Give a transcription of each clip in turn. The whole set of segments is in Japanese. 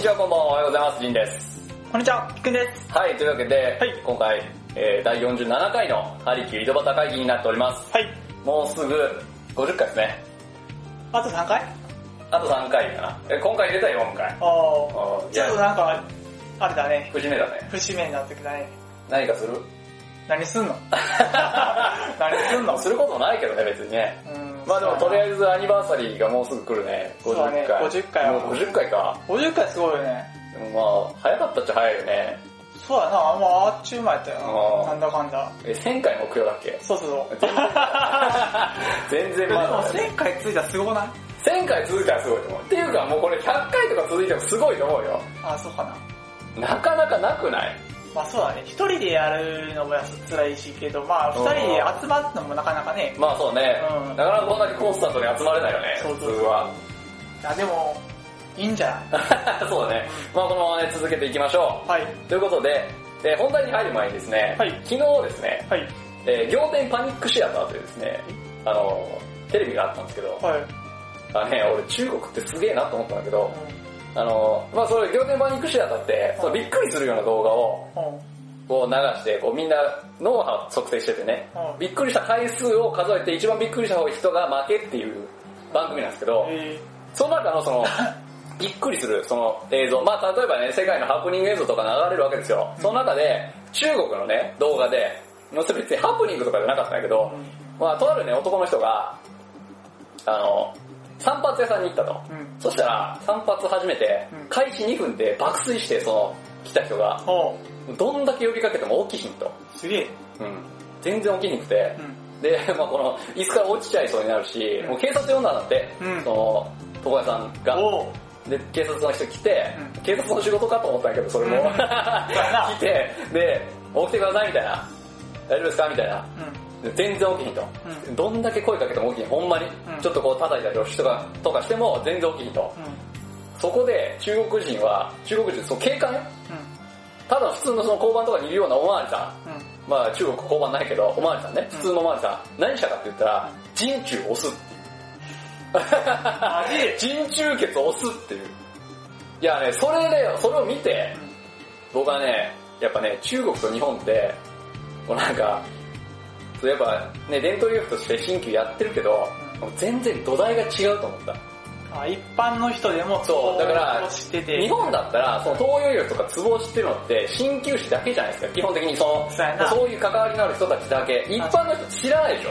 んにちは、こんばんは、おはようございます。ジンです。こんにちは、きくんです。はい、というわけで、はい今回、えー、第47回のハリキュー井戸端会議になっております。はい。もうすぐ50回ですね。あと3回？あと3回かな。え今回出た4回。ああ。いちょっとや、なんか、あれだね。節目だね。節目になってきたね。何かする？何すんの？何すんの？することもないけどね、別にね。うんまあでもとりあず。えずアニバーサリーがもうすぐ来るね。50そうだね回。50回はもう50回か。50回すごいよね。でもまあ、早かったっちゃ早いよね。そうやな、あんまあっちゅう間やったよな。なんだかんだ。え、1000回目標だっけ？そうそうそう。全然 まだだね。1000回ついたらすごない？1000回続いたらすごいと思う。っていうかもうこれ100回とか続いてもすごいと思うよ。あ、そうかな。なかなかなくない？まあそうだね。一人でやるのも辛いしけど、まあ二人で集まるのもなかなかね。まあそうね、うんなかなかこんだけコンスタントに集まれないよね、そうそう普通は。いやでも、いいんじゃない？そうだね。まあこのままね、続けていきましょはい。う。ということで、えー本題に入る前にですね、はい昨日ですね、はい。えー仰天パニックシアターというですね、あの、テレビがあったんですけど、はい。あのね、俺中国ってすげえなと思ったんだけど、あの、まあそれ仰天パニックシアターって、そのびっくりするような動画を。こう流して、こうみんな脳波を測定しててね、うん。びっくりした回数を数えて一番びっくりした人が負けっていう番組なんですけど、え。その中のその、びっくりするその映像、まあ例えばね、世界のハプニング映像とか流れるわけですよ。その中で、中国のね、動画で、別にハプニングとかじゃなかったんだけど、まあとあるね、男の人が、あの、散髪屋さんに行ったと。ー。うん。そしたら、散髪始めてうん、開始2分で爆睡して、その、来た人が、どんだけ呼びかけても起きひんと。すげえ。うん。全然起きにくて、うん。で、まあこの、椅子から落ちちゃいそうになるし、うんもう警察呼んだんだって、うんその、床屋さんが。で、警察の人来て、うん警察の仕事かと思ったんやけど、それも。来て、で、起きてくださいみたいな。大丈夫ですか？みたいな。全然起きひんと、うどんだけ声かけても起きひん。ほんまに。うんちょっとこう叩いたり押しとかとかしても全然起きひんと。うん。そこで中国人は、中国人、その警官？ただ普通のその交番とかにいるようなおまわりさん。うん。まあ中国交番ないけど、おまわりさんね。うん普通のおまわりさん。何したかって言ったら、人中押すっていう。人中血を押すっていう。いやね、それで、それを見て、僕はね、やっぱね、中国と日本って、こうなんか、やっぱね、伝統医学として新旧やってるけど、全然土台が違うと思った。あ一般の人でもそうだから知ってて。日本だったら、その東洋医学とかツボを知ってるのって、鍼灸師だけじゃないですか。基本的にその、そういう関わりのある人たちだけ。一般の人知らないでしょ。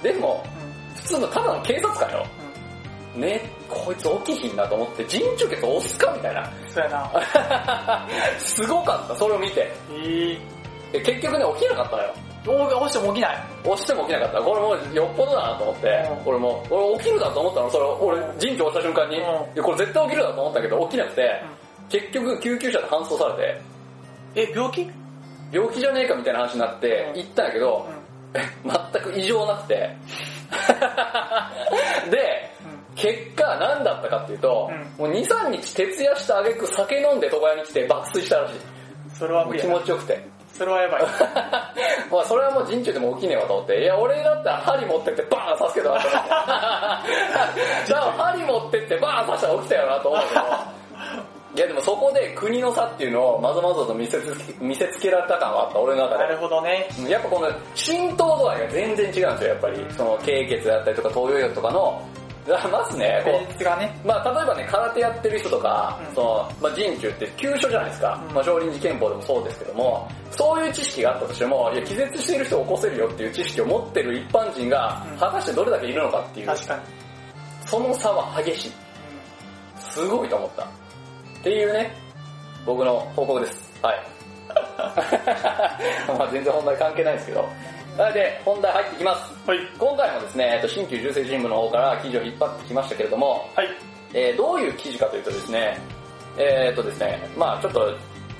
うでも、ん。普通のただの警察官よ。ね、こいつ起きひんなと思って、人中血を押すかみたいな。うん。そうやな。すごかった、それを見て。ええで結局ね、起きなかったのよ。ー。押しても起きない。押しても起きなかった。これもうよっぽどだなと思って、うん。俺も、俺起きるだと思ったの、それ、俺、人中押した瞬間に、うこれ絶対起きるだと思ったけど、起きなくて、結局救急車で搬送されて、え、病気？病気じゃねえかみたいな話になってうん。行ったんやけど、全く異常なくて、で、結果何だったかっていうと、もう2、3日徹夜した挙句酒飲んで床屋に来て爆睡したらしい。それは気持ちよくて。それはやばい。まあそれはもう人中でも起きねえわと思って、いや俺だったら針持ってってバーン刺すけどなと思って。じゃあ針持ってってバーン刺したら起きたよなと思うけど、いやでもそこで国の差っていうのをまざまざと見せつけ見せつけられた感があった、俺の中でなる。ほどね。やっぱこの浸透度合いが全然違うんですよ、やっぱり。その経血だったりとか東洋医学とかの、まずね、こうね。まあ例えばね、空手やってる人とか、うんその、まあ人中って急所じゃないですか。うんまあ少林寺拳法でもそうですけども、そういう知識があったとしても、いや、気絶している人を起こせるよっていう知識を持ってる一般人がうん、果たしてどれだけいるのかっていう、確かに。その差は激しい。すごいと思った。っていうね、僕の報告です。はい。まあ全然本題関係ないですけど。なので、本題入っていきます。はい。今回もですね、えっと新旧重生新聞の方から記事を引っ張ってきましたけれども、はい。えーどういう記事かというとですね、えーっとですね、まあちょっと、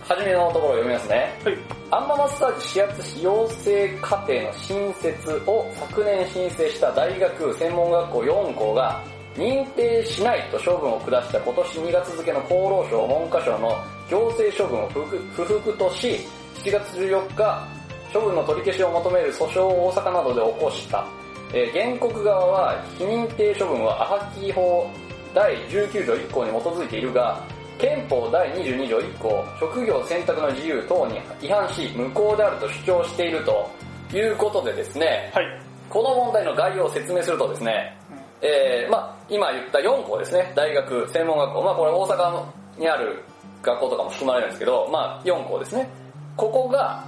初めのところを読みますね。はい。アンママッサージ指圧費養成課程の新設を昨年申請した大学専門学校4校が認定しないと処分を下した今年2月付の厚労省文科省の行政処分を不服とし、7月14日、処分の取り消しを求める訴訟を大阪などで起こした。えー原告側は非認定処分はアハキ法第19条1項に基づいているが、憲法第22条1項、職業選択の自由等に違反し、無効であると主張しているということでですね、はい。この問題の概要を説明するとですね、えー、まあ今言った4校ですね、大学、専門学校、まあこれ大阪にある学校とかも含まれるんですけど、まあ4校ですね。ここが、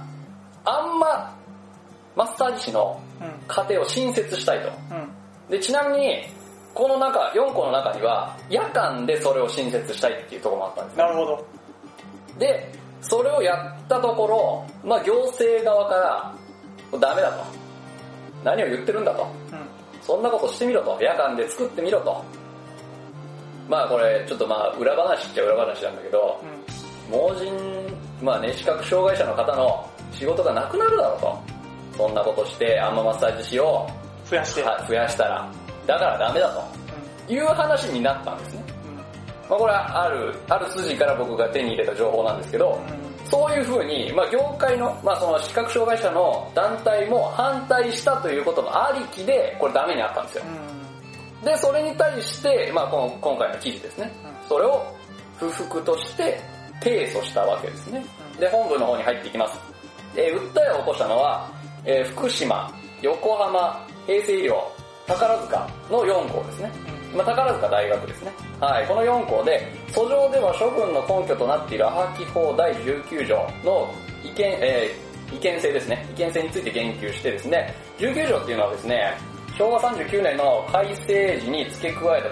あんま、マッサージ師のうん。家庭を新設したいと。うん。で、ちなみに、この中、4校の中には、夜間でそれを新設したいっていうところもあったんですなるほど。で、それをやったところ、まあ行政側から、ダメだと。何を言ってるんだと。うん。そんなことしてみろと。夜間で作ってみろと。まあこれ、ちょっとまあ裏話っちゃ裏話なんだけど、うん。盲人、まあね、視覚障害者の方の仕事がなくなるだろうと。そんなことして、アンママッサージ師を増やして。は増やしたら、だからダメだと。いう話になったんですね。うん。まあこれはある、ある筋から僕が手に入れた情報なんですけど、うん。そういうふうに、まあ、業界の、まあ、その視覚障害者の団体も反対したということのありきで、これダメになったんですよ。うん。で、それに対して、まあ、この今回の記事ですね。それを不服として提訴したわけですね。で、本文の方に入っていきます。えー訴えを起こしたのは、えー福島、横浜、平成医療、宝塚の4校ですね。まあ、宝塚大学ですね。はい、この4校で、訴状では処分の根拠となっているアハキ法第19条の違憲、えー違憲性ですね。違憲性について言及してですね、19条っていうのはですね、昭和39年の改正時に付け加えた、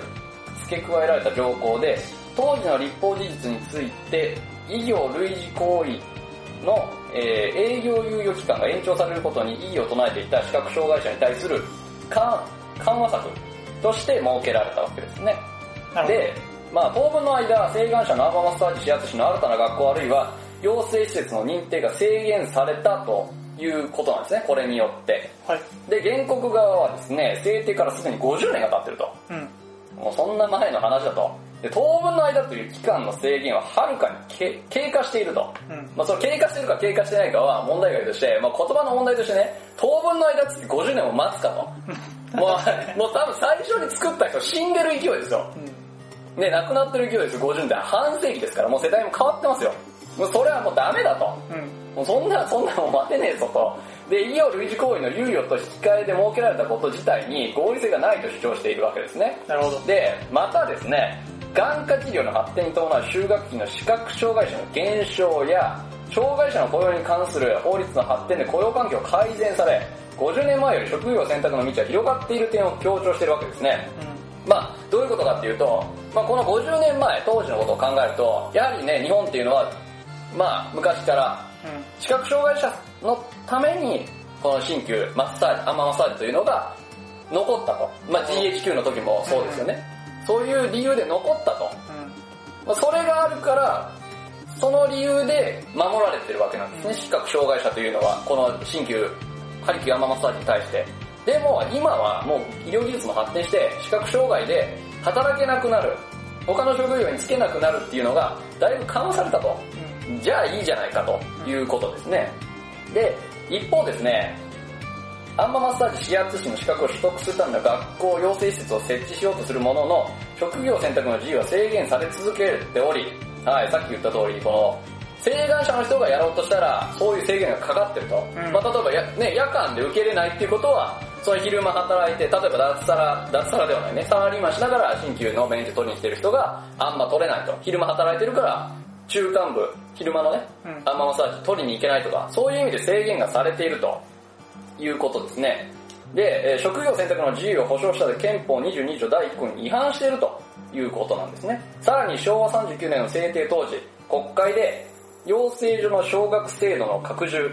付け加えられた条項で、当時の立法事実について、医療類似行為の、えー営業猶予期間が延長されることに異議を唱えていた視覚障害者に対する緩緩和策として設けられたわけですね。で、まあ当分の間、請願者のアーバーマッサージ指圧師の新たな学校あるいは養成施設の認定が制限されたということなんですね、これによって。はい。で、原告側はですね、制定からすでに50年が経ってると。うん。もうそんな前の話だと。で、当分の間という期間の制限ははるかにけ経過していると。うん。まあその経過してるか経過してないかは問題外として、まあ言葉の問題としてね、当分の間っつって50年も待つかと。もう、もう多分最初に作った人死んでる勢いですよ。うん。ね、亡くなってる勢いです、50年代。半世紀ですから、もう世代も変わってますよ。もうそれはもうダメだと。うん。もうそんな、そんなもん待てねえぞと。で、医療類似行為の猶予と引き換えで設けられたこと自体に合理性がないと主張しているわけですね。なるほど。で、またですね、眼科治療の発展に伴う就学期の視覚障害者の減少や、障害者の雇用に関する法律の発展で雇用環境が改善され、50年前より職業選択の道は広がっている点を強調しているわけですね。まあ、どういうことかっていうと、まあ、この50年前、当時のことを考えると、やはりね、日本っていうのは、まあ、昔からうん。うん。視覚障害者のために、この新旧マッサージ、アンママッサージというのが残ったと。まあ GHQ の時もそうですよね。そういう理由で残ったと。まあそれがあるから、その理由で守られてるわけなんですね、視覚障害者というのは、この新旧ハリキューアンママッサージに対して。でも今はもう医療技術も発展して、視覚障害で働けなくなる、他の職業に就けなくなるっていうのが、だいぶ緩和されたと。うん。じゃあいいじゃないかということですね。で、一方ですね、アンママッサージ指圧師の資格を取得するための学校、養成施設を設置しようとするものの、職業選択の自由は制限され続けており、はい、さっき言った通り、この、請願者の人がやろうとしたら、そういう制限がかかってると。んまあ例えばや、ね、夜間で受け入れないっていうことは、その昼間働いて、例えば脱サラ、脱サラではないね、サラリーマンしながら新旧の免許取りに来てる人があんま取れないと。昼間働いてるから、中間部、昼間のね、うんアンママッサージ取りに行けないとか、そういう意味で制限がされているということですね。で、職業選択の自由を保障したで憲法22条第1項に違反しているということなんですね。さらに昭和39年の制定当時、国会で養成所の奨学制度の拡充、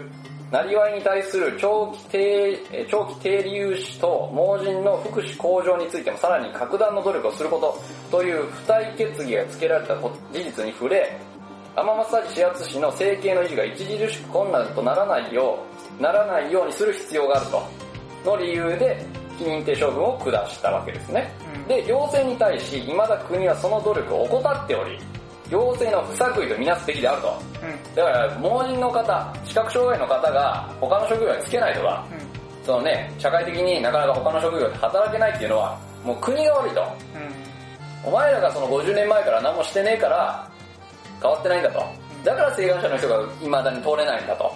なりわいに対する長期低、長期低利融資と盲人の福祉向上についてもさらに格段の努力をすることという付帯決議が付けられた事実に触れ、アママッサージ指圧師の整形の維持が著しく困難とならないよう、ならないようにする必要があると、の理由で、非認定処分を下したわけですね。うんで、行政に対し、未だ国はその努力を怠っており、行政の不作為とみなすべきであると。うん。だから、盲人の方、視覚障害の方が他の職業に就けないとか、うん。そのね、社会的になかなか他の職業で働けないっていうのは、もう国が悪いと。うん。お前らがその50年前から何もしてねえから、変わってないんだと。だから請願者の人が未だに通れないんだと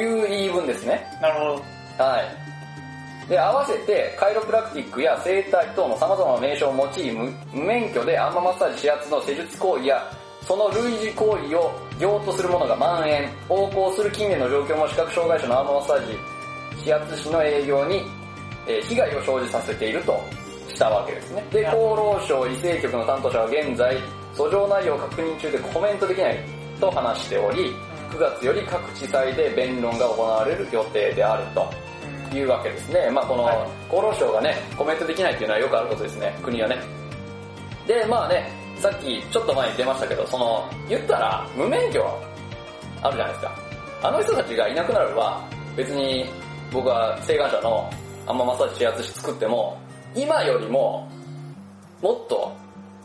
いう言い分ですね。なるほど。はい。で、合わせて、カイロプラクティックや整体等の様々な名称を用い、無無免許でアンママッサージ指圧の施術行為や、その類似行為を業とする者が蔓延、横行する近年の状況も視覚障害者のアンママッサージ指圧師の営業に、えー被害を生じさせているとしたわけですね。で、厚労省医政局の担当者は現在、訴状内容を確認中でコメントできないと話しており、9月より各地裁で弁論が行われる予定であると。いうわけですね。まあこのはい厚労省がね、コメントできないっていうのはよくあることですね、国はね。で、まあね、さっきちょっと前に出ましたけど、その、言ったら無免許あるじゃないですか。あの人たちがいなくなれば、別に僕は請願者のアンママッサージ指圧師作っても、今よりも、もっと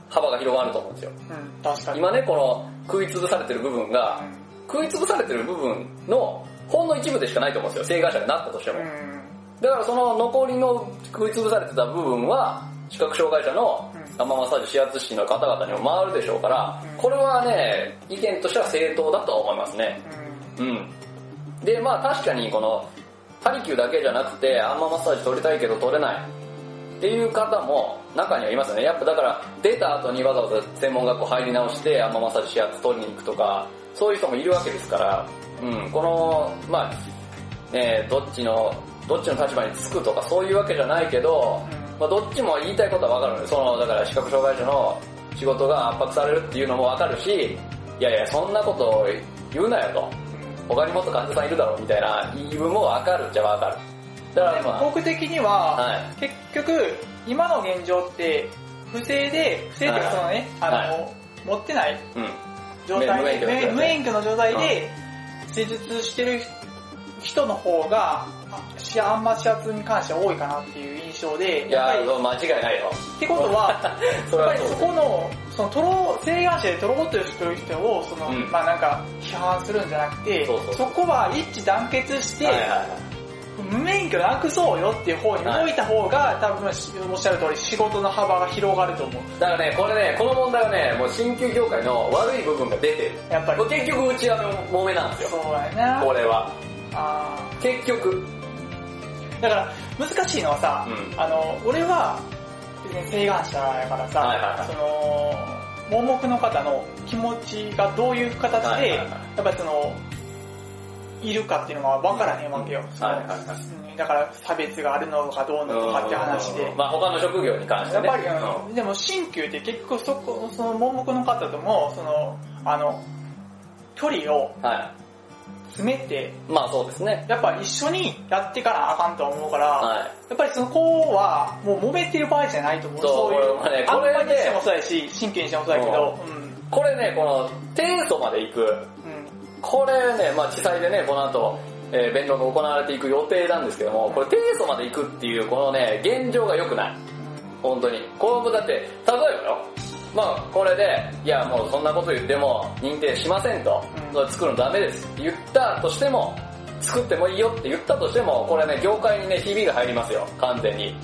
幅が広がると思うんですよ。うん、確かに。今ね、この食い潰されてる部分が、食い潰されてる部分のほんの一部でしかないと思うんですよ、請願者になったとしても。うん。だからその残りの食い潰されてた部分は、視覚障害者のアンママッサージ指圧師の方々にも回るでしょうからうん、これはね、意見としては正当だと思いますね。うん。うん。で、まあ確かにこの、ハリキューだけじゃなくて、アンママッサージ取りたいけど取れないっていう方も中にはいますよね。やっぱだから出た後にわざわざ専門学校入り直してアンママッサージ指圧取りに行くとか、そういう人もいるわけですから、うん、この、まあ、ねどっちの、どっちの立場につくとかそういうわけじゃないけど、まあどっちも言いたいことはわかるので、その、だから視覚障害者の仕事が圧迫されるっていうのもわかるし、いやいや、そんなことを言うなよと。他にもっと患者さんいるだろうみたいな言い分もわかるっちゃわかる。だからま僕的には、あ、はい。結局、今の現状って、不正で、不正っていうかそのね、あの、は持ってないうん。状態で、無免許の状態無無免許の状態で、施術してる人の方が、しあんま視圧に関しては多いかなっていう印象で、いや間違いないよ。てことは、やっぱりそこの、そのトロ、請願者でトロボットをしてる人を、その、うんまあなんか、批判するんじゃなくて、そうそうこは一致団結して、はいはいはい。無免許なくそうよっていう方に動いた方が、多分おっしゃる通り仕事の幅が広がると思う。だからね、これね、この問題はね、もう鍼灸業界の悪い部分が出てる。やっぱり結局うちは揉めなんですよ。そうやな。これは。あ結局。ーだから、難しいのはさ、うんあの、俺は、別に請願者やからさ、はいはいはいその、盲目の方の気持ちがどういう形で、はいはいはいやっぱりその、いるかっていうのが分からへんわけよ。はいはいはいうんだから差別があるのかどうのとかって話で。まあ他の職業に関してね。やっぱり、でも鍼灸って結局そこ、その盲目の方とも、その、あの、距離をんは詰めて、い。まあそうですね。やっぱ一緒にやってからあかんと思うから、はい。やっぱりその子はもう揉めてる場合じゃないと思う。そういう、これねあんこれねまりにしてもそうやし、神経にしてもそうやけど、うん。これね、この、提訴まで行く。うん。これね、まあ地裁でね、この後、えー弁論が行われていく予定なんですけども、これ提訴まで行くっていう、このね、現状が良くない。本当に。これだって、例えばよ、まあこれで、いやもうそんなこと言っても認定しませんと、作るのダメですって言ったとしても、作ってもいいよって言ったとしても、これね、業界にね、ひびが入りますよ、完全に。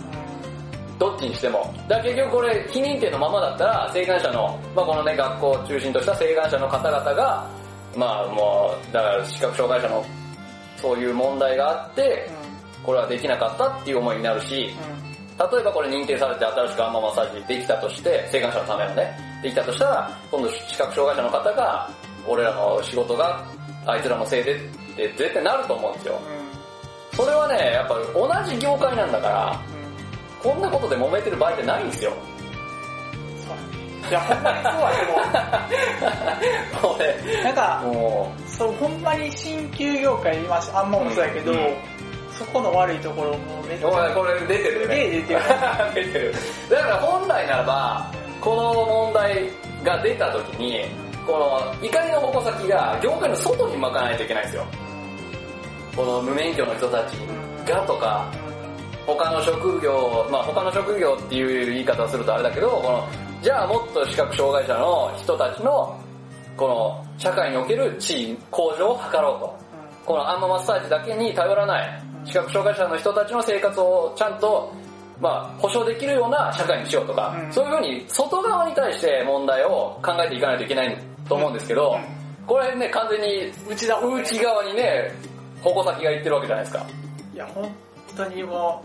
どっちにしても。だ結局これ、非認定のままだったら、請願者の、まあこのね、学校を中心とした請願者の方々が、まあもう、だから視覚障害者の、そういう問題があって、これはできなかったっていう思いになるし、例えばこれ認定されて新しくアンママッサージできたとして、請願者のためのね、できたとしたら、今度視覚障害者の方が、俺らの仕事があいつらのせいでって絶対なると思うんですよ。それはね、やっぱ同じ業界なんだから、こんなことで揉めてる場合ってないんですよ。いや、ほんまにそうやこれ、けど、なんか、もそう、ほんまに新旧業界今あんまもそうやけど、うんうんそこの悪いところもめっう、ちゃ、これ出てるよね。出てる 出てる。だから本来ならば、この問題が出た時に、この怒りの矛先が業界の外に巻かないといけないんですよ。この無免許の人たちがとか、他の職業、まあ他の職業っていう言い方をするとあれだけど、この、じゃあもっと視覚障害者の人たちの、この社会における地位向上を図ろうと。このアンママッサージだけに頼らない、視覚障害者の人たちの生活をちゃんと、まあ、保障できるような社会にしようとか、うんそういうふうに外側に対して問題を考えていかないといけないと思うんですけど、うんこれね、完全に内側にね、矛先がいってるわけじゃないですか。いや、本当にも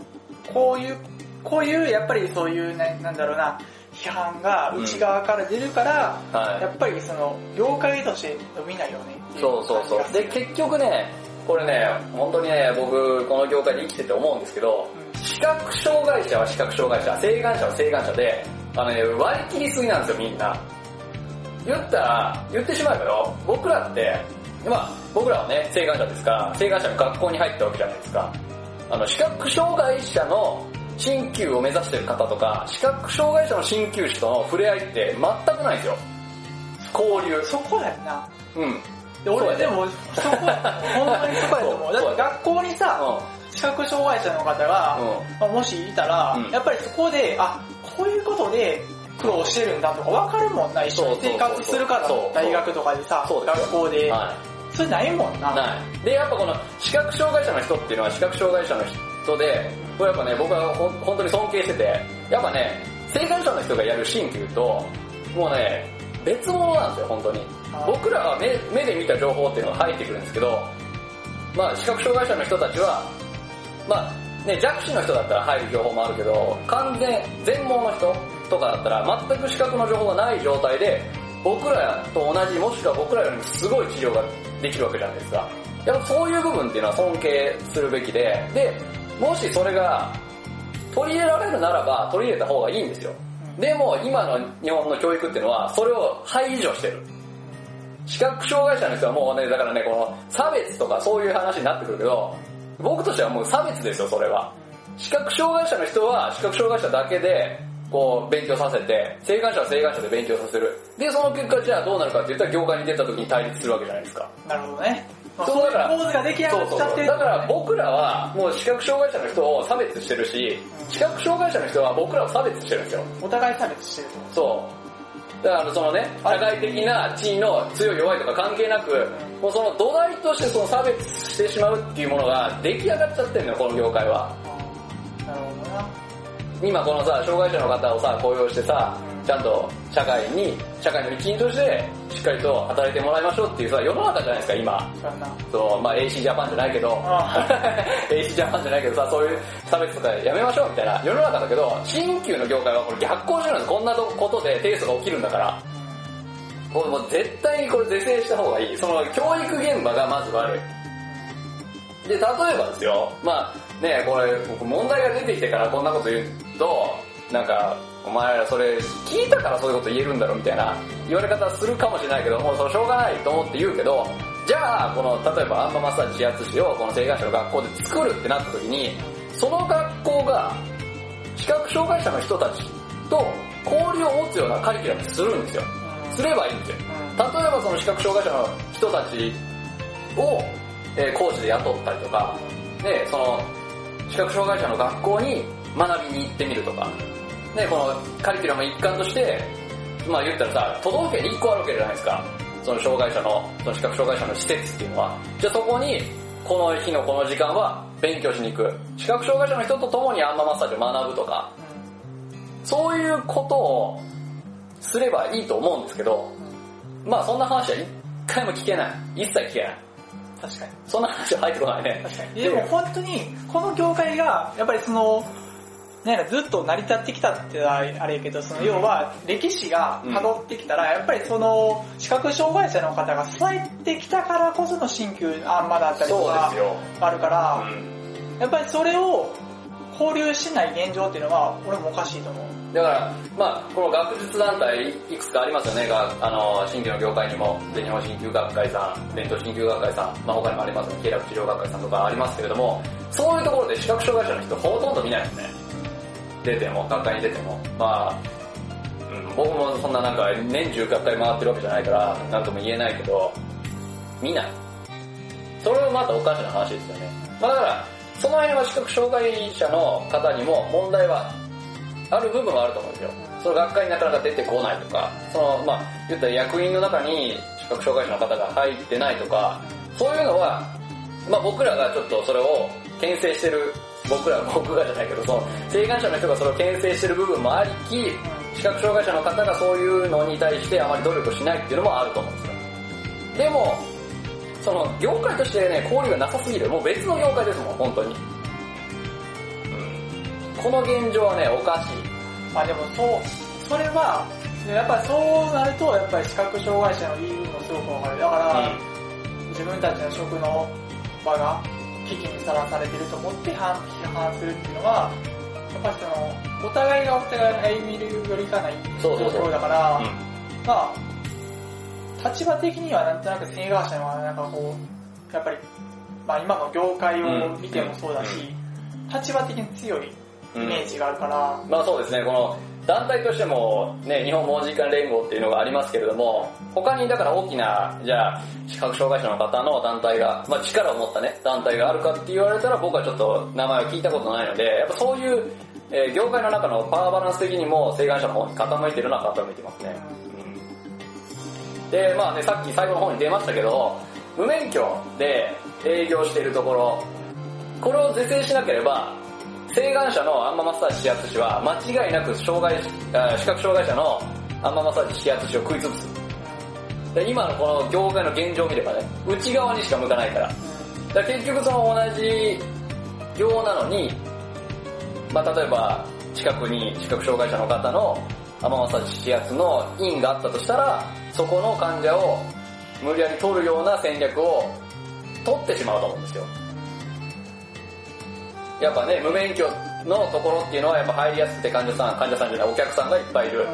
う、こういう、こういう、やっぱりそういう、ね、なんだろうな、批判が内側から出るから、はいやっぱりその、業界として伸びないよねっていそうそうそう。で、結局ね、これね、本当にね、僕、この業界で生きてて思うんですけど、視覚障害者は視覚障害者、性眼者は性眼者で、あのね、割り切りすぎなんですよ、みんな。言ったら、言ってしまえばよ、僕らって、まあ、僕らはね、性眼者ですから、性眼者の学校に入ったわけじゃないですか。あの、視覚障害者の鍼灸を目指してる方とか、視覚障害者の鍼灸師との触れ合いって全くないんですよ。交流。そこだよな。うん。で俺でも、そこ、ほんまにそこやと思う。だって学校にさ、視覚障害者の方が、まあもしいたら、うんやっぱりそこで、あ、こういうことで苦労してるんだとか分かるもんな、一緒に生活するから大学とかでさ、学校で。はそれないもんな。い。ない。で、やっぱこの視覚障害者の人っていうのは視覚障害者の人で、これやっぱね、僕は本当に尊敬してて、やっぱね、性感者の人がやる鍼灸と、もうね、別物なんですよ、本当にあ。僕らは目目で見た情報っていうのが入ってくるんですけど、まあ視覚障害者の人たちは、まあね、弱視の人だったら入る情報もあるけど、完全、全盲の人とかだったら全く視覚の情報がない状態で、僕らと同じ、もしくは僕らよりもすごい治療ができるわけじゃないですか。やっぱそういう部分っていうのは尊敬するべきで、で、もしそれが取り入れられるならば取り入れた方がいいんですよ。でも今の日本の教育っていうのはそれを排除してる。視覚障害者の人はもうね、だからね、この差別とかそういう話になってくるけど、僕としてはもう差別ですよ、それは。視覚障害者の人は視覚障害者だけで、こう、勉強させて、性感者は性感者で勉強させる。で、その結果じゃあどうなるかって言ったら業界に出た時に対立するわけじゃないですか。なるほどね。まあそうだから構図が出来上。がっちゃってる。だから僕らはもう視覚障害者の人を差別してるし、視覚障害者の人は僕らを差別してるんですよ。お互い差別してると。そう。だからそのね、社会的な地位の強い弱いとか関係なく、もうその土台としてその差別してしまうっていうものが出来上がっちゃってるのよ、この業界は。なるほどな。今このさ、障害者の方をさ、雇用してさ、ちゃんと社会に、社会の一員として、しっかりと働いてもらいましょうっていうさ、世の中じゃないですか、今。そうまあ AC ジャパンじゃないけど、あ AC ジャパンじゃないけどさ、そういう差別とかやめましょうみたいな世の中だけど、新旧の業界はこれ逆行してるんです。こんなことで提訴が起きるんだから。もうもう絶対にこれ是正した方がいい。その教育現場がまず悪い。で、例えばですよ、まあね、これ、僕問題が出てきてからこんなこと言うと、なんか、お前らそれ聞いたからそういうこと言えるんだろみたいな言われ方するかもしれないけど、もうそれしょうがないと思って言うけど、じゃあ、この、例えばアンママッサージ指圧師をこの性害者の学校で作るってなった時に、その学校が視覚障害者の人たちと交流を持つようなカリキュラムするんですよ。すればいいんですよ。例えばその視覚障害者の人たちを、え講師で雇ったりとか、で、その視覚障害者の学校に学びに行ってみるとか、で、このカリキュラム一環として、まあ言ったらさ、都道府県に1個あるわけじゃないですか。その障害者の、その視覚障害者の施設っていうのは。じゃあそこに、この日のこの時間は勉強しに行く。視覚障害者の人と共にアンママッサージを学ぶとか、そういうことをすればいいと思うんですけど、まあそんな話は一回も聞けない。一切聞けない。確かに。そんな話は入ってこないね。でも本当に、この業界が、やっぱりその、なんやろずっと成り立ってきたってあれやけど、その要は歴史が辿ってきたら、やっぱりその視覚障害者の方が支えてきたからこその新旧あんまだったりとか。あるから、うんやっぱりそれを交流しない現状っていうのは俺もおかしいと思う。だから、まあこの学術団体いくつかありますよね。があの、新規の業界にも、全日本鍼灸学会さん、伝統鍼灸学会さん、まあ他にもありますね。経絡治療学会さんとかありますけれども、そういうところで視覚障害者の人ほとんど見ないですね。出ても、学会に出ても。まあ、うん、僕もそんななんか年中学会回ってるわけじゃないから、なんとも言えないけど、見ない。それはまたおかしな話ですよね。まあだから、その辺は視覚障害者の方にも問題はある部分はあると思うんですよ。その学会になかなか出てこないとか、その、まあ、言ったら役員の中に視覚障害者の方が入ってないとか、そういうのは、まあ僕らがちょっとそれを牽制してる、僕ら、僕がじゃないけど、その、性感者の人がそれを牽制してる部分もありき、視覚障害者の方がそういうのに対してあまり努力しないっていうのもあると思うんですよ。でも、その業界としてね、交流がなさすぎる。もう別の業界ですもん、本当に。うん、この現状はね、おかしい。まあでもそう、それは、やっぱりそうなると、やっぱり視覚障害者の言い分もすごくわかる。だから、自分たちの職の場が危機にさらされてると思って反批判するっていうのは、やっぱりその、お互いがお互いに歩みるよりかないそうそうそう。状況だから、うん。まあ、立場的にはなんとなく性側者はなんかこう、やっぱり、まあ今の業界を見てもそうだし、立場的に強いイメージがあるから、まあそうですね、この団体としてもね、日本盲人間連合っていうのがありますけれども、他にだから大きな、じゃあ、視覚障害者の方の団体が、まあ力を持ったね、団体があるかって言われたら僕はちょっと名前を聞いたことないので、やっぱそういう、えー業界の中のパワーバランス的にも性願者の方に傾いてるのは傾いてますね。うんで、まあね、さっき最後の方に出ましたけど、無免許で営業しているところ、これを是正しなければ、性願者のアンママッサージ指圧師は間違いなく障害視覚障害者のアンママッサージ指圧師を食い潰す。で今のこの業界の現状を見ればね、内側にしか向かないから。だから結局その同じ業なのに、まあ例えば近くに視覚障害者の方のアンママサージ指圧の院があったとしたら、そこの患者を無理やり取るような戦略を取ってしまうと思うんですよ。やっぱね、無免許のところっていうのはやっぱ入りやすくて患者さん、患者さんじゃないお客さんがいっぱいいる。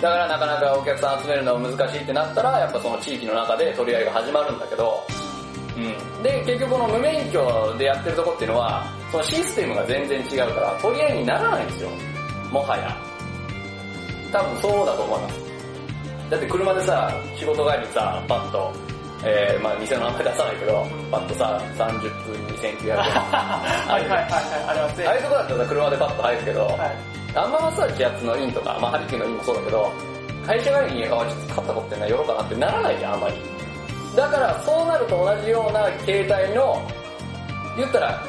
だからなかなかお客さん集めるのは難しいってなったら、やっぱその地域の中で取り合いが始まるんだけど、うん。で、結局この無免許でやってるとこっていうのは、そのシステムが全然違うから、取り合いにならないんですよ。もはや。多分そうだと思います。だって車でさ、仕事帰りにさ、パッと、えー、まあ店の名前出さないけど、パッとさ、30分2900円。はいはいはいはい、ありますね。ああいうとこだったらさ車でパッと入るけど、はい。あんまマッサージやつのインとか、まあハリキューのインもそうだけど、会社帰りに、あ、ちょっと買ったことってな、寄ろうかなってならないじゃん、あんまり。だから、そうなると同じような形態の、言ったら、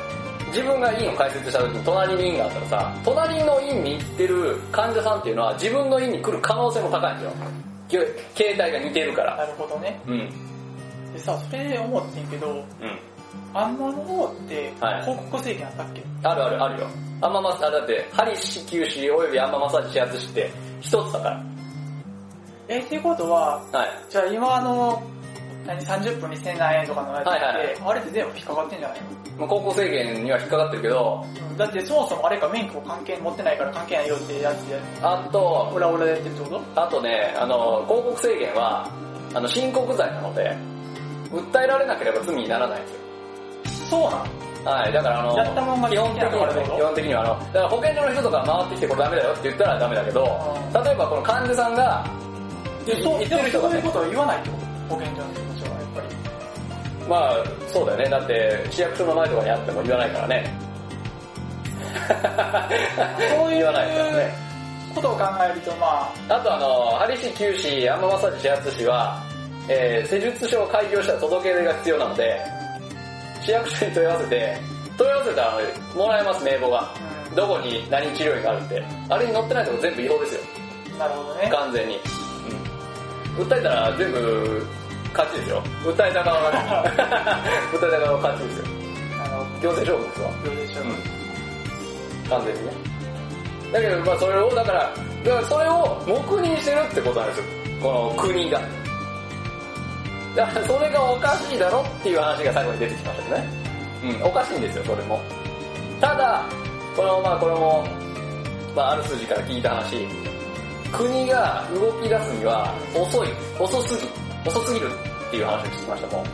自分が院を開設した時に隣に院があったらさ、隣の院に行ってる患者さんっていうのは自分の院に来る可能性も高いんですよ。き形態が似てるから。なるほどね。うん。でさ、それで思ってんけど、うん。アンマの方ってはい広告制限あったっけ、あるあるあるよ。あんまマッサージ、だって、針子球子およびあんまマッサージ指圧師って一つだから。え、っていうことは、はい。じゃあ今あの、何、30分2000何円とかのやつって、はいはいはいあれって全部引っかかってんじゃないもう高校制限には引っかかってるけど、のだってそもそもあれか免許関係持ってないから関係ないよってやつで、あと、オラオラでやってるってこあとね、あの、広告制限は、あの、申告罪なので、訴えられなければ罪にならないんですよ。とそうなんはい、だからあの、やったまんま基本的にはね基本的にはあの、だから保健所の人とか回ってきてこれダメだよって言ったらダメだけど、例えばこの患者さんが、でそう、言ってる人がねそういうことを言わないってこと？保健所の人たちはやっぱり。まあ、そうだよね。だって、市役所の前とかにあっても言わないからね。そういう言わないからね。ことを考えるとまあ、あとあの、ハリシ、キュウシ、アンマサージ指圧師は、えー、施術書を開業したら届け出が必要なので、市役所に問い合わせて、問い合わせたらもらえます、名簿が。うどこに何治療院があるって。あれに載ってないとこ全部違法ですよ。ん、なるほどね。完全に。うん。訴えたら全部勝ちですよ。訴えた側がね。訴えた側が勝ちですよ。あの、行政勝負ですわ。病でしょ。うん。完全にね。だけど、まあそれを、だから、だからそれを黙認してるってことなんですよ。この国が。だからそれがおかしいだろっていう話が最後に出てきましたけどね。うん、おかしいんですよ、それも。ただ、この、まあこれも、まあある筋から聞いた話、国が動き出すには遅い、遅すぎ、遅すぎるっていう話を聞きましたもん。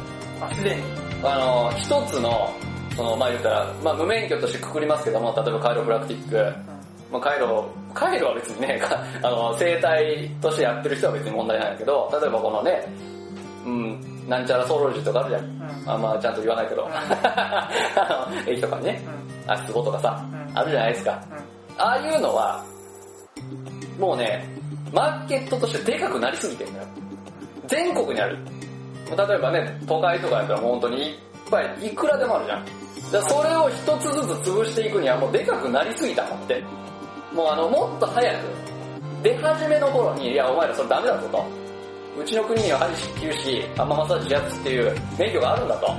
あ、すでに。あの、一つの、その、まあ言ったら、まあ無免許としてくくりますけども、例えばカイロプラクティック、まあカイロ、カイロは別にね、かあの、生態としてやってる人は別に問題ないんだけど、例えばこのね、うん、なんちゃらソロジーとかあるじゃん。うん。あんまちゃんと言わないけど、うんあの、駅とかにね、うん。足つぼとかさ、うんあるじゃないですか。うん。ああいうのは、もうね、マーケットとしてでかくなりすぎてるのよ。全国にある。例えばね、都会とかやったらもう本当にいっぱい、いくらでもあるじゃん。それを一つずつ潰していくにはもうでかくなりすぎたもんって。もうあの、もっと早く、出始めの頃に、いや、お前らそれダメだぞと。うちの国には針支給し、アンママッサージ指圧っていう免許があるんだと。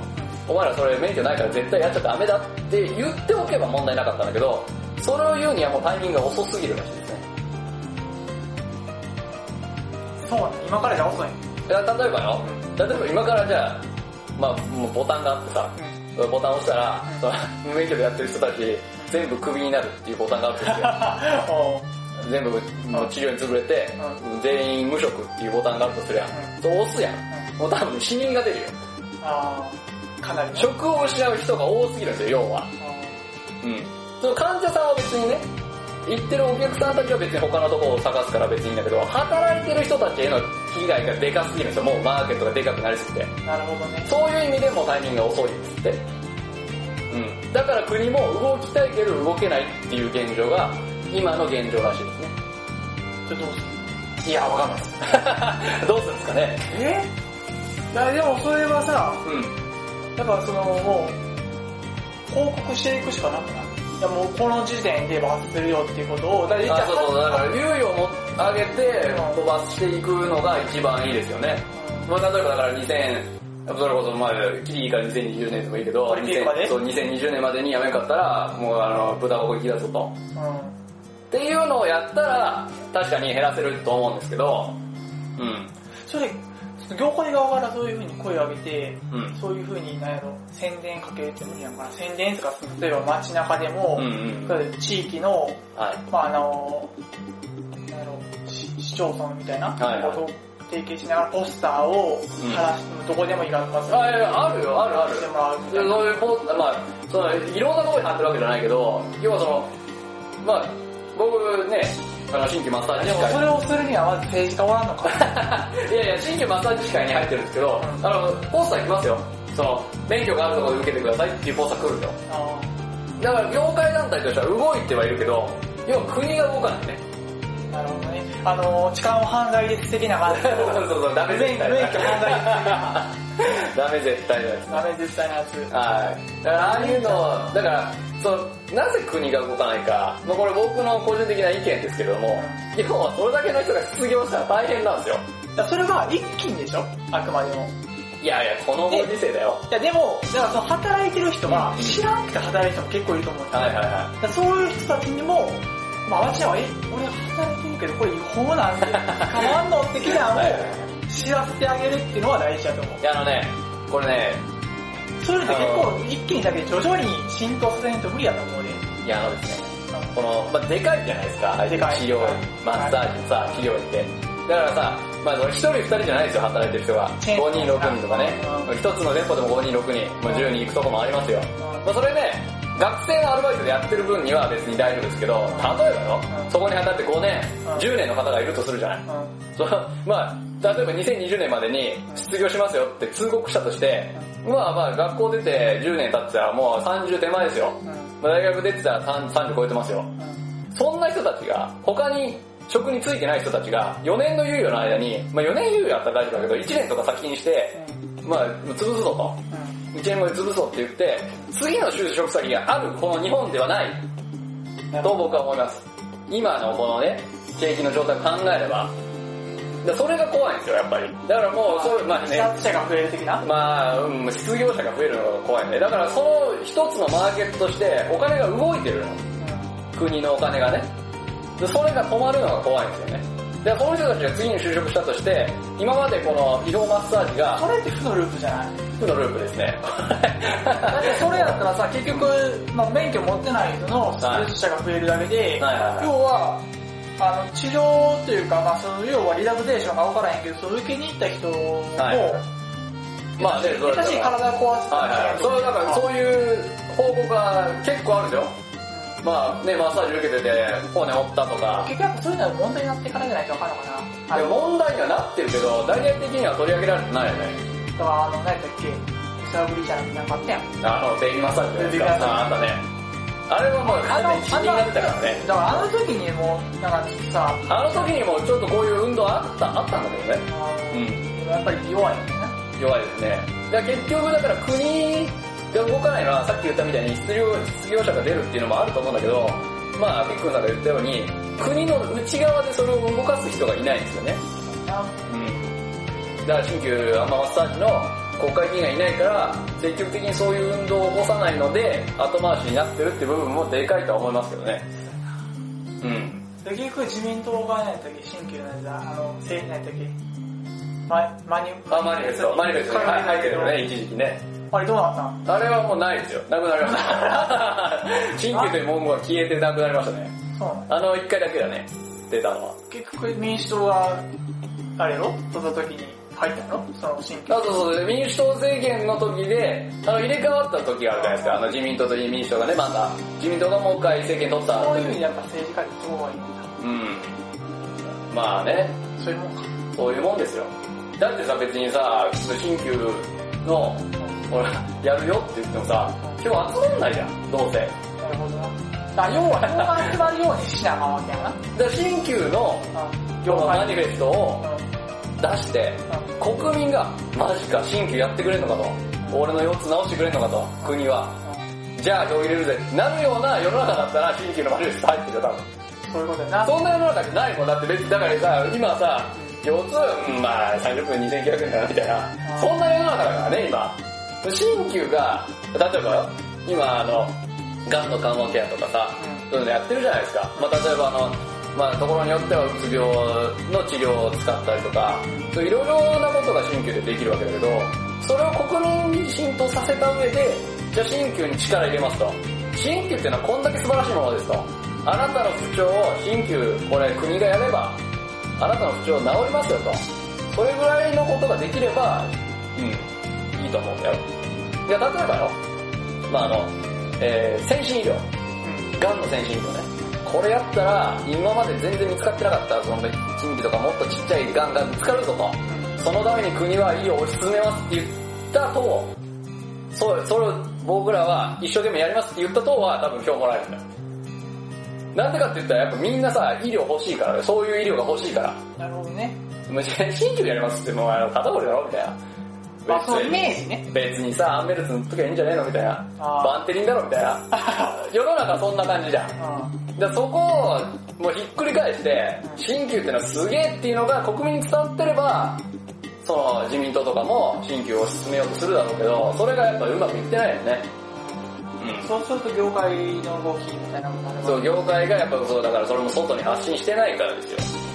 お前らそれ免許ないから絶対やっちゃダメだって言っておけば問題なかったんだけど、それを言うにはもうタイミングが遅すぎるらしいですね。そう今からじゃ遅い。いや例えばよ、例えば今からじゃあ、まあもうボタンがあってさ、ボタンを押したら、その無免許でやってる人たち、全部クビになるっていうボタンがあるんですよ。全部治療に潰れて、全員無職っていうボタンがあるとすりゃ、そう押すやん。もう多分死人が出るよ。あーかなりね。職を失う人が多すぎるんですよ、要は。うん。その患者さんは別にね、行ってるお客さんたちは別に他のところを探すから別にいいんだけど、働いてる人たちへの被害がでかすぎるんですよ。もうマーケットがでかくなりすぎて。なるほどね。そういう意味でもタイミングが遅いんですって。うん。だから国も動きたいけど動けないっていう現状が、今の現状らしいですね。ちょっとどうするいや、わかんないです。どうするんですかね。え？いやでもそれはさ、うん。やっぱそのもう、報告していくしかなくない？いやもうこの時点で罰するよっていうことを、だからあ、そうそう、だから猶予をも上げてうん飛ばしていくのが一番いいですよね。まあ、例えばだから2000、それこそまあ、キリいいから2020年でもいいけど、オリンピックまで？2000そう2020年までにやめんかったら、もうあの、豚箱行き出すと。うん。うん。っていうのをやったら、確かに減らせると思うんですけど、うん。それ、業界側からそういう風に声を上げて、うん。そういう風に、なんやろ、宣伝かけてもいいやんかな。宣伝とか、例えば街中でも、うんうん。地域の、はい。まああの、なんやろ、市市町村みたいな、はいはい提携しながらポスターをうん貼らし、どこでもいいから、まず、ああるよ、あるある。してもらうみでたいな。そういうポーまあ、その、いろんなところに貼ってるわけじゃないけど、要はその、まあ、僕ね、あの、新規マッサージでもそれをするにはまず政治家おらんのか。いやいや、新規マッサージ機械に入ってるんですけど、うんあの、ポスター来ますよ。その、免許があるところで受けてくださいっていうポスター来るんですよ。あだから、業界団体としては動いてはいるけど、要は国が動かないね。ーなるほどね。あの、痴漢を犯罪的な感じ そうそうそう、ダメ絶対。免許犯罪 ダメ絶対です。ダメ絶対なやつ。はい。だからああいうの、だから、そう、なぜ国が動かないか、まあこれ僕の個人的な意見ですけれども、要はそれだけの人が失業したら大変なんですよ。それは一気にでしょ？あくまでも。いやいや、このご時世だよ。いやでも、だからその働いてる人がうん知らんくて働いてる人も結構いると思うんですよ。はいはいはだからそういう人たちにも、まあ私は、え、俺働いてるけどこれ違法なんで、変わんの？的なのをはいはい知らせてあげるっていうのは大事だと思う。い。いやあのね、これね、そういうのって結構一気にだけ徐々に浸透させないと無理やと思うで。いやあのですね、この、まあ、でかいじゃないですか、でかい治療院、マッサージのさ、治療院って。だからさ、まあ、一人二人じゃないですよ、働いてる人が。チェーン5人、6人とかねう。一つの店舗でも5人、6人、まあ、10人行くとこもありますよ。まあ、それね、学生のアルバイトでやってる分には別に大丈夫ですけど、例えばよ、うんそこに働って5年うん、10年の方がいるとするじゃない。うん。そのまあ、例えば2020年までに失業しますよって通告したとして、まあまあ学校出て10年経ってたらもう30手前ですよ。大学出てたら3 30超えてますよ。うん。そんな人たちが、他に職に就いてない人たちが、4年の猶予の間に、まあ4年猶予あったら大丈夫だけど、1年とか先にして、まあ潰すぞと。1年後に潰そうって言って、次の就職先があるこの日本ではないうん。と僕は思います。今のこのね、景気の状態を考えれば。だそれが怖いんですよ、やっぱり。だからもう、そう、まあ自ね、殺者が増える的な？まあ、うん、失業者が増えるのが怖いんで。だからその一つのマーケットとしてお金が動いてるの。国のお金がね。でそれが止まるのが怖いんですよね。で、この人たちが次に就職したとして、今までこの移動マッサージがそれって負のループじゃない？負のループですね。だってそれやったらさ、結局、まあ、免許持ってない人の失業者が増えるだけで、はいはいはい要は、あの、治療というか、まあ、その、要はリラクゼーションが分からへんけど、そう受けに行った人も、はいまあね、そしい体壊すはいはい。それだからそういう報告が結構あるんですよ。まあね、マッサージ受けてて骨折ったとか。結局やっぱそういうのは問題になっていかないじゃないと分かるのかな。問題にはなってるけど、大々的には取り上げられてないよね。だからあの、何やったっけ、エサブリじゃなくてなんかあったやん。あの、定義マッサージですか。定義マッサージああったね。あれはもう完全に気になってたからね。だからあの時にもう、なんかさ、あの時にもちょっとこういう運動あった、あったんだけどね。うん。やっぱり弱いよね。弱いですね。だ結局だから国が動かないのはさっき言ったみたいに失業失業者が出るっていうのもあると思うんだけど、まあ、ピックンさんが言ったように、国の内側でそれを動かす人がいないんですよね。うん。だから新旧アンママッサージの国会議員がいないから、積極的にそういう運動を起こさないので、後回しになってるっていう部分もでかいとは思いますけどね。うん。で結局自民党が何やったっけ新旧なんだ、あの、政何やったっけママニあ、マニフェスト、マニフェストにはい入ってるよね、一時期ね。あれどうなったんあれはもうないですよ。なくなりました。新旧という文言が消えてなくなりましたね。あの一回だけだね、出たのは。結局民主党が、あれやろ？その時に入ったの？その新旧。あそうそうそう、民主党政権の時で、あの入れ替わった時があるじゃないですか。あの自民党と民主党がね、また。自民党がもう一回政権取ったそういう意味でやっぱ政治家ってすごいいいんだ。うん。まあね、そういうもんか。そういうもんですよ。だってさ、別にさ、新旧の、ほら、やるよって言ってもさ、今日集まんないじゃん、どうせ。なるほどな。あ、要は、要は集まるようにしなあかんわけやな。だから新旧の、今日のマニフェストを出して、国民が、マジか、新旧やってくれんのかと。俺の4つ直してくれんのかと、国は。じゃあ票入れるぜ。なるような世の中だったら新旧のマニフェスト入ってるよ、多分。そういうことやな。そんな世の中ってないもん。だって別に、だからさ、今さ、4つ、うんまあ30分2900円かな、みたいな。そんな世の中だからね、今。新旧が、例えばよ、今あの、ガンの緩和ケアとかさ、そういうのやってるじゃないですか。まあ例えばあの、まあところによってはうつ病の治療を使ったりとか、そういろいろなことが新旧でできるわけだけど、それを国民に浸透させた上で、じゃあ新旧に力入れますと。新旧っていうのはこんだけ素晴らしいものですと。あなたの不調を新旧、これ国がやれば、あなたの不調治りますよと。それぐらいのことができれば、うん、と思うんだよ。いや、例えばよ、まああの、えー、先進医療。がんの先進医療ね。これやったら、今まで全然見つかってなかった、その、新規とかもっとちっちゃいがんが見つかるぞと。そのために国は医療を推し進めますって言ったと、そう、それを僕らは一生懸命やりますって言ったとは多分今日もらえるんだよ。なんでかって言ったらやっぱみんなさ、医療欲しいからね、そういう医療が欲しいから。なるほどね。新規でやりますってもうあの肩こりだろみたいな。まあそのイメージね。別にさ、アンベルツ塗っときゃいいんじゃねえのみたいな。バンテリンだろみたいな。世の中そんな感じじゃん。うでそこをもうひっくり返して、新旧ってのはすげえっていうのが国民に伝わってれば、その自民党とかも新旧を進めようとするだろうけど、それがやっぱうまくいってないよね。ん。そうすると業界の動きみたいなもそう、業界がやっぱそうだからそれも外に発信してないからですよ。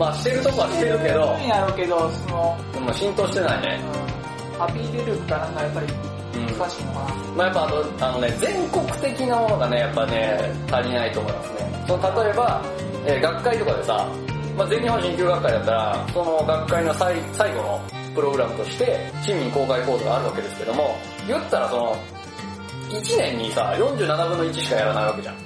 まあしてるとこはしてるけど、になるけど、その、でも浸透してないね。うん、アピール力がなんかやっぱりうん。難しいのかな。まあやっぱあの、あのね、全国的なものがね、やっぱね、足りないと思いますね。その例えば、えー学会とかでさ、まあ、全日本鍼灸学会だったら、その学会の最最後のプログラムとして、市民公開講座があるわけですけども、言ったらその、1年にさ、47分の1しかやらないわけじゃん、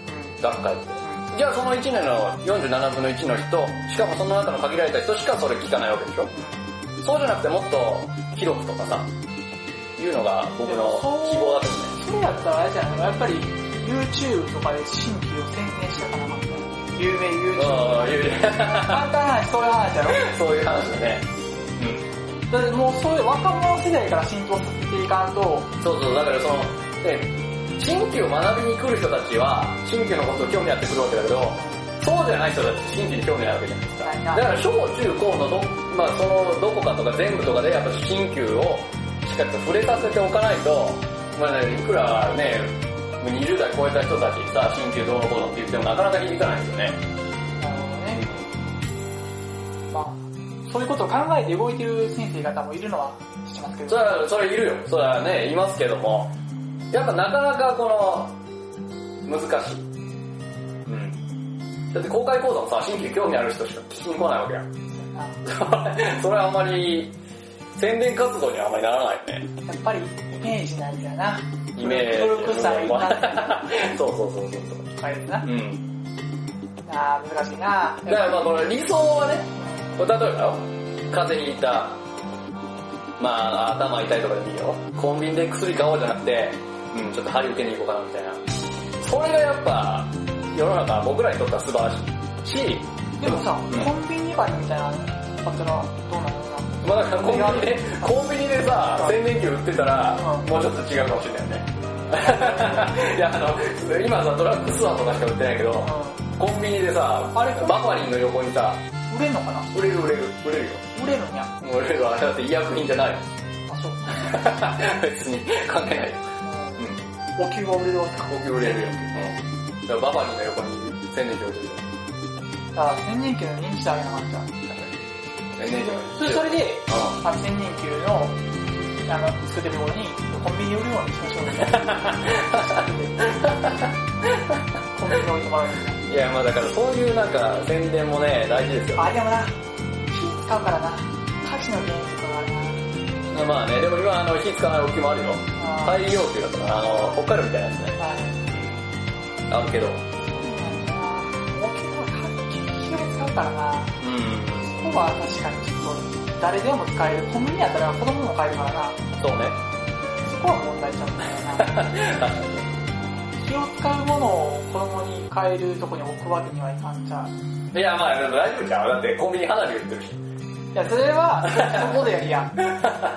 学会って。じゃあその1年の47分の1の人、しかもその中の限られた人しかそれ聞かないわけでしょ？そうじゃなくてもっと広くとかさ、いうのが僕の希望だと思うね。それやったらあれじゃないの？やっぱり YouTube とかで新規を宣伝したかなかった有名 YouTube。ああ、いう簡単な話、そういう話やろ？そういう話だね。だってもうそういう若者世代から浸透させていかんと、うん。そうそう、だからその、ね、新規を学びに来る人たちは、新規のことを興味あってくるわけだけど、そうじゃない人たち新規に興味ないわけじゃないですか。だから小中高のど、まあそのどこかとか全部とかでやっぱ新旧をしっかりと触れさせておかないと、まあね、いくらね、もう20代超えた人たちにさ、新旧どうのこうのって言ってもなかなか響かないですよね。なるほどね。まあ、そういうことを考えて動いてる先生方もいるのは知ってますけど。それは、それいるよ。それはね、いますけども、やっぱなかなかこの、難しい。うん。だって公開講座もさ、新規興味ある人しか聞きに来ないわけやん。それはあんまり、宣伝活動にはあんまりならないよね。やっぱりイメージなんだよな。イメージ。古臭いな。そうそうそうそうそう。あれな。うん。あー難しいな。だからまあこの理想はね、これ例えばよ、風邪ひいた、まあ頭痛いとかでもいいよ。コンビニで薬買おうじゃなくて、うん、ちょっと針受けに行こうかなみたいな。それがやっぱ、世の中僕らにとっては素晴らしいし、でもさ、うんコンビニ針みたいなのあったらどうなのまあだからコンビニで、コンビニでさ、洗面器売ってたら、うんもうちょっと違うかもしれないよね。いや、あの、今さ、ドラッグストアとかしか売ってないけど、コンビニでさ、あれバファリンの横にさ、売れんのかな？売れる売れる、売れるよ。売れるんや。売れるわ、だって医薬品じゃない。あ、そう。別に関係ないよ。お給は売れるわけか。うん。高級売れるよ。うん。だからバファリンの横に宣伝表示する。だから、千人級の認知度上げなかった。宣伝表示それそれで、うあの、千人級の、あの、作ってる頃に、コンビニに売るようにしましょうみたいな。コンビニに置いてもらうみたいん。いや、まあだからそういうなんか宣伝もね、大事ですよ。な。あ、でもな、火使うからな。火事の原因。まあね、でも今あの火使わない置きもあるよ。あ太陽球だとか、あの、北海道みたいなやつね。ああるけど。お給は火を使うからな。うん。そこは確かにちょっと、誰でも使える。コンビニやったら子供も買えるからな。そうね。そこは問題ちゃう んだよな。気を使うものを子供に買えるとこに置くわけにはいかんじゃん。いや、まあ、でも大丈夫じゃん。だってコンビニ花火売ってるし。いや、それは、そこでやりや。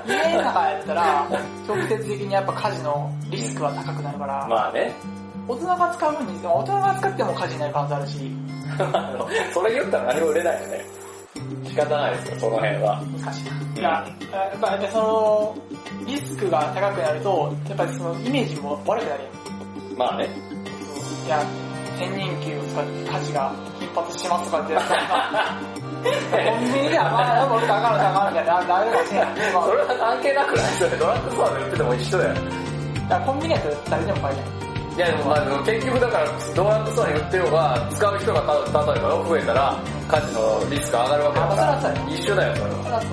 家の中やったら、直接的にやっぱ火事のリスクは高くなるから、まあね。大人が使う分に、大人が使っても火事になる可能性あるし、あのそれ言ったら何も売れないよね。仕方ないですよ、その辺は。難しいな。やっぱ、やっぱその、リスクが高くなると、やっぱりそのイメージも悪くなるよ。まあね。いや、千人級を使って火事が頻発しますとかってやったら、コンビニではまあ、やっぱ俺高いの高いのみたいな、ダメかもしれない。まあそれは関係なくないそれドラッグストアで売ってても一緒だよ。だからコンビニやったら誰でも買えない。いやでもまあでも結局だからドラッグストアに売ってようが使う人が例えば増えたら火事のリスク上がるわけだから一緒だよそれは。そりゃそう。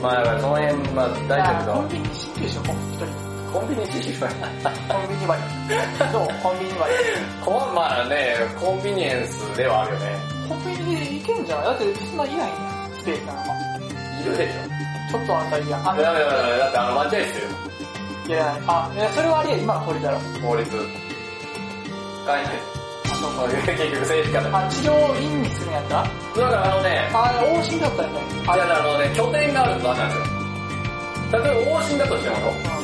ん。まあだからその辺まあ大だからコンビニ新旧でしょ、一人。コンビニ知識はコンビニ割り。そう、コンビニ割り。こんまあね、コンビニエンスではあるよね。コンビニで行けんじゃん。だってそんないないねスペースなんか。いるでしょ。ちょっとあんたいいや。あダメダメダメだってあの待合室よ。いや、あ、いや、それはあれや、今の法律だろ。法律。変えない。あ、そうまあ結局政治家だ。あ、治療院にするんやっただからあのね、あ、往診だったよね。あ、いやあのね、拠点があるとダメなんですよ。例えば往診だとしても、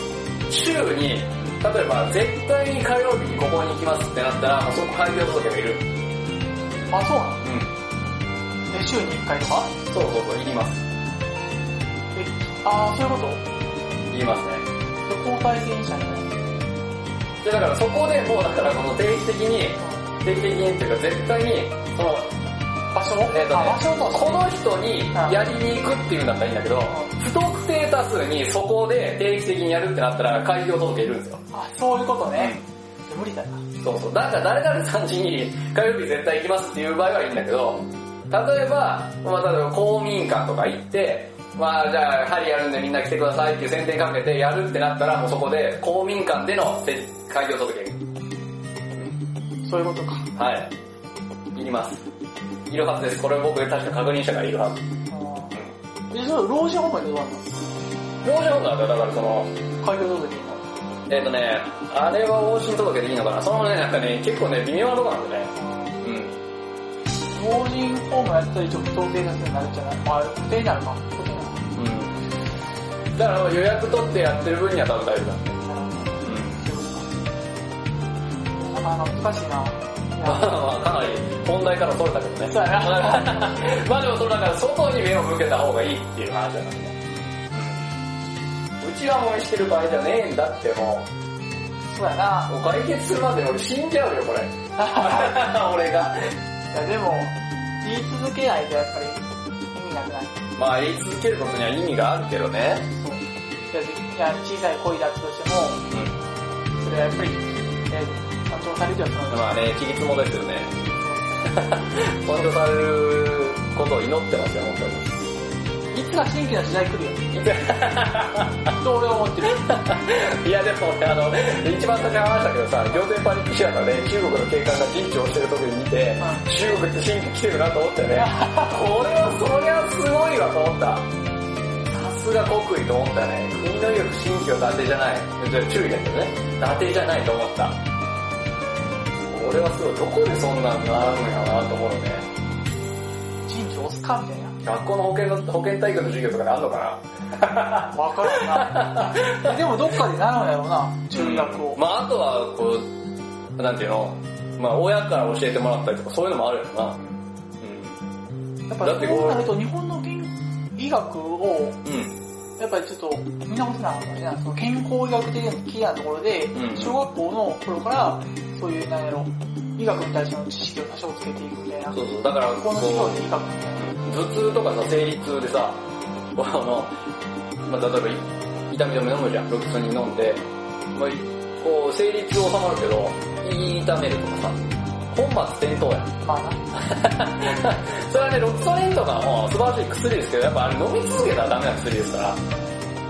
週に、例えば絶対に火曜日にここに行きますってなったら、もうそこ開業届がいる。うん。あ、そうなの？うん。え、週に1回とか？そうそうそう、いります。え、あ、そういうこと？いりますね。で、交代電車みたいな。で、だからそこでもうだからこの定期的に、定期的にっていうか絶対に、その、場所えっ、とあ、場ね、所とこの人にやりに行くっていうんだったらいいんだけど、不特定多数にそこで定期的にやるってなったら開業届いるんですよ。あ、そういうことね。無理だな。そうそう。だから誰々さん家に火曜日絶対行きますっていう場合はいいんだけど、例えば、まあ、例えば公民館とか行って、まあじゃあ針やるんでみんな来てくださいっていう宣伝かけてやるってなったらもうそこで公民館でので開業届けそういうことか。はい。いります。いるはずです。これ僕確か確認したからいるはず。え、それ、老人ホームでどうなの老人ホームなんだよだからその、開業届にえっ、とね、あれは往診届でいいのかな？そのね、なんかね、結構ね、微妙なとこなんだよね。うん。老人ホームやったら一応不特定多数になるんじゃない？まあ、不定になるか。うん。だから予約取ってやってる分には多分大丈夫だ。なかなか難しいな。かなり本題から取れたけどね。そうやな まあでもそのだから外に目を向けた方がいいっていう話だからね。うちはもめしてる場合じゃねえんだってもそうやなう、。もう解決するまでに俺死んじゃうよこれ。俺が。いやでも、言い続けないとやっぱり意味なくない？まあ言い続けることには意味があるけどね。そう。いや、小さい恋だったとしても、うん。それはやっぱり、えされてはそのまあね、ちぎつもですよね。尊重されることを祈ってますよ、本当に。いつか新規の時代来るよ。と俺は思ってる。いやでもね、あの、一番最初に話したけどさ、行政パニックシアターで中国の警官が陣地をしてる時に見て、中国って新規来てるなと思ってね、これはそりゃすごいわと思った。さすが国威と思ったね。国の言う新規は伊達じゃない。じゃあ注意だけどね。伊達じゃないと思った。これはすごい。どこでそんなんなるんやなと思うよね。人事押すかみたい学校の保健の、保健体育の授業とかであんのかなな。わからんな。でもどっかで習うんやろうな、中学を。まああとは、こう、なんていうの、まあ親から教えてもらったりとかそういうのもあるよな。やっぱだってこうそうなると日本の健医学を、うん。うん。やっぱりちょっと見直せなあかんかもしれない。その健康医学的なところで、うん小学校の頃から、そういう、なんやろ、医学に対しての知識を多少つけていくみたいな。そうそう。だから、学校の授業で医学。頭痛とかさ、生理痛でさ、この、まあ、例えば、痛み止め飲むじゃん、ロキソニン飲んで、まあ、こう、生理痛収まるけど、胃痛めるとかさ、本末転倒やん。まあな。それはね、ロキソニンとかも素晴らしい薬ですけど、やっぱあれ飲み続けたらダメな薬ですから。だか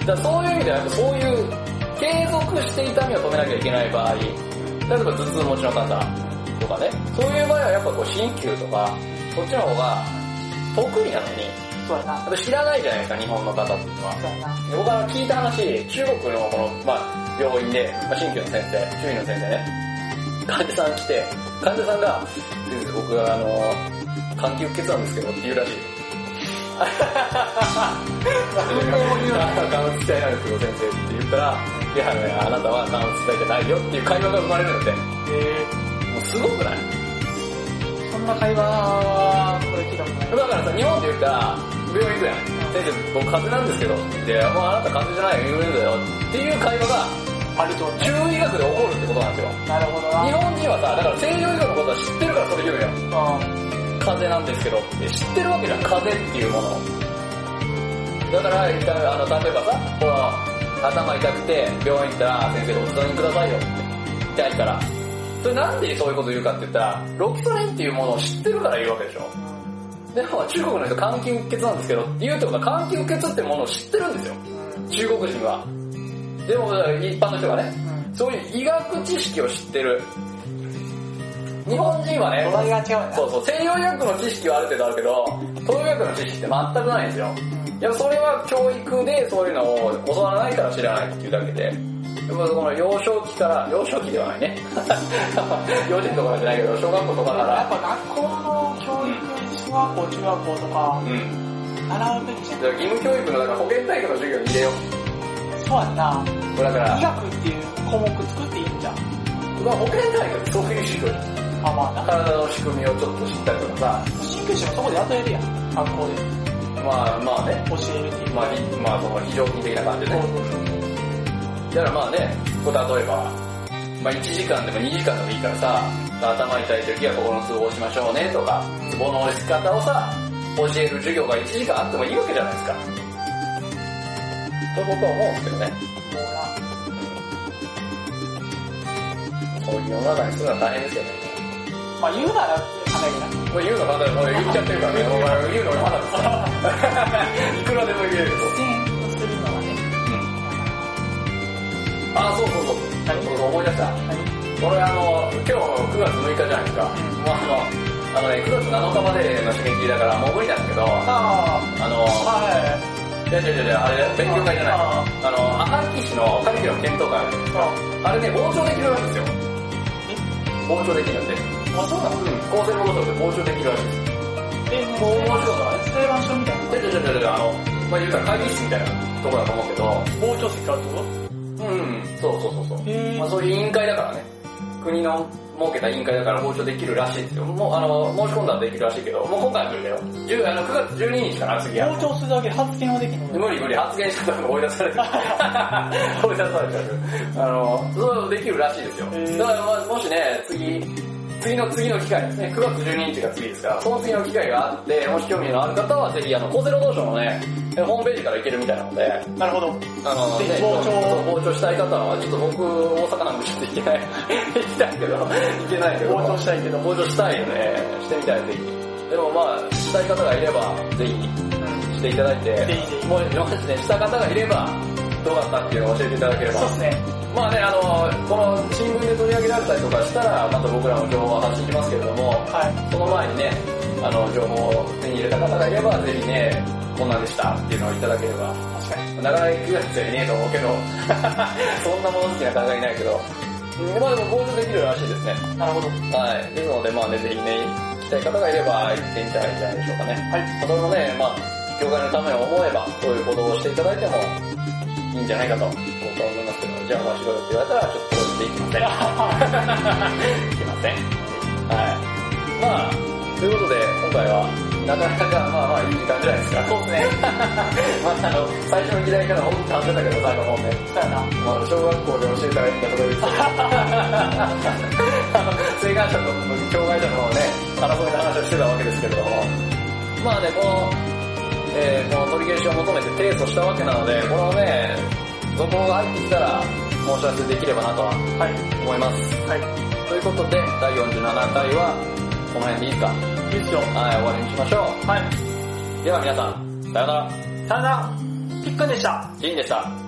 らそういう意味では、そういう、継続して痛みを止めなきゃいけない場合、例えば頭痛持ちの方とかね、そういう場合はやっぱこう、鍼灸とか、そっちの方が得意なのに、そうやな。知らないじゃないですか、日本の方っていうのは。そうやな。僕は聞いた話、中国のこの、まあ、病院で、まあ、鍼灸の先生、中医の先生ね、患者さん来て、患者さんが、先生僕はあの、換気うっ血なんですけどって言うらしい。関節体なんですけど先生って言ったら、いやいや、あなたは関節体じゃないよっていう会話が生まれるんだって。もえうすごくない？ー、そんな会話は、これ聞いたことない。だからさ、日本で言ったら、病院行くやん。先生、僕風邪なんですけどって言って、もうあなた風邪じゃないよ、インフルエンザだよっていう会話が、ありとね。ことなんですよ。なるほどな。日本人はさ、だから西洋医学のことは知ってるからそれ言うやん。うん。風邪なんですけど知ってるわけじゃん、風邪っていうものを。だから、あの、例えばさ、この、頭痛くて病院行ったら、先生ロキソニンくださいよって。痛いから。それなんでそういうこと言うかって言ったら、ロキソニンっていうものを知ってるから言うわけでしょ。でも中国の人、換気うっ血なんですけど言うってことは、換気うっ血ってものを知ってるんですよ。うん。中国人は。でも、一般の人がね、うん。そういう医学知識を知ってる。日本人はね。そうそう、西洋医学の知識はある程度あるけど、東洋医学の知識って全くないんですよ。いや、それは教育でそういうのを教わらないから知らないっていうだけで。やっぱこの幼少期から、幼少期ではないね。幼稚園とかじゃないけど、小学校とかかやっら、ぱ学校の教育、小学校、中学校とかう、ん。習うべきじゃん。義務教育のだから保健体育の授業に入れよそうやんな。う。これだから医、学っていう項目作っていいんじゃん。まあそういう授業あ、まあな。体の仕組みをちょっと知ったりとかさ、鍼灸師もそこで雇えるやん。学校でまあまあね、教えるっていう。まあ、ひまあその非常勤的な感じでね。だからまあね、こう例えば、まあ1時間でも2時間でもいいからさ、頭痛い時はここのツボを押しましょうねとか、ツボの押し方をさ、教える授業が1時間あってもいいわけじゃないですか。と僕は思うんですけどね。もういう世の中にするのは大変ですよね。な。まあ言うなら考えてな。もう言うの簡単もう言っちゃってるからね。お前言うのまだです。いくらでも言えるけど。実践するのはね。うん。あ、そうそうそう。そうそう思い出した。俺あの、今日9月6日じゃないですか。うんもうあの、あのね、9月7日までの締め切りだからもう無理なんだけど、ああの、あ、はい。いやいやいや、あれ勉強会じゃない。ああの、赤木市のカリキュラム検討会ある。あれね、傍聴できるらしいですよ。傍聴できるんで。あ、そうなのうん、厚生労働省で傍聴できるらしいです。え、もう面白いからね。裁判所みたいな。で、で、で、で、あの、まあ、言うたら会議室みたいなとこだと思うけど、傍聴席あるってこう、うん、そうそうそうそう。まあ、そういう委員会だからね。国の設けた委員会だから傍聴できるらしいですよ。もう、あの、申し込んだらできるらしいけど、もう今回は無理だよ。10あの9月12日かな、次は。傍聴するだけで発言はできんの無理無理、発言したら追い出されてる。追い出されちゃう。あの、そうできるらしいですよ。だからまあ、もしね、次、次の次の機会ですね、9月12日が次ですから、その次の機会があって、もし興味のある方はぜひ、あの、厚生労働省のね、ホームページから行けるみたいなので、なるほど。あの、ね、ぜひ傍聴傍聴したい方は、ちょっと僕、大阪なんでちょっと行けない。行きたいけど、行けないけど。傍聴したいけど傍聴したいよね。してみたい、ぜひ。でもまあ、したい方がいれば、ぜひ、うん。していただいて、もう、もしね、した方がいれば、どうだったっていうのを教えていただければそう。ですね。まあね、あの、この新聞で取り上げられたりとかしたら、また僕らも情報を発信しますけれども、はい。その前にね、あの、情報を手に入れた方がいれば、ぜひね、こんなんでしたっていうのをいただければ、確かに。なかなか行くやつはいねえと思うけど、そんなもの好きな方がいないけど、まあでも傍聴できるらしいですね。なるほど。はい。ですので、まあね、ぜひね、行きたい方がいれば行ってみたらいいんじゃないでしょうかね。はい。まあそれもね、まあ、業界のためを思えば、そういうことをしていただいてもいんじゃないかと僕は思いますけど、じゃあ面白いって言われたらちょっとこきません。できません。はい。まあ、ということで今回はなかなかまあまあいい時間じゃないですか。そうですね。まああの、最初の時代から本当に楽しってけど最後もうね。そうやな。まあ小学校で教えたらいいんだとか言って。生還者と障害者のね、争いの話をしてたわけですけれども、まあね、このえー、この取り消しを求めて提訴したわけなので、このね、続報が入ってきたら、申し合わせできればなとははい。思います。はい。ということで、第47回は、この辺でいいですか？いいっすよ。はい、終わりにしましょはい。う。では皆さん、さよなら。さよなら。ピックンでした。ジンでした。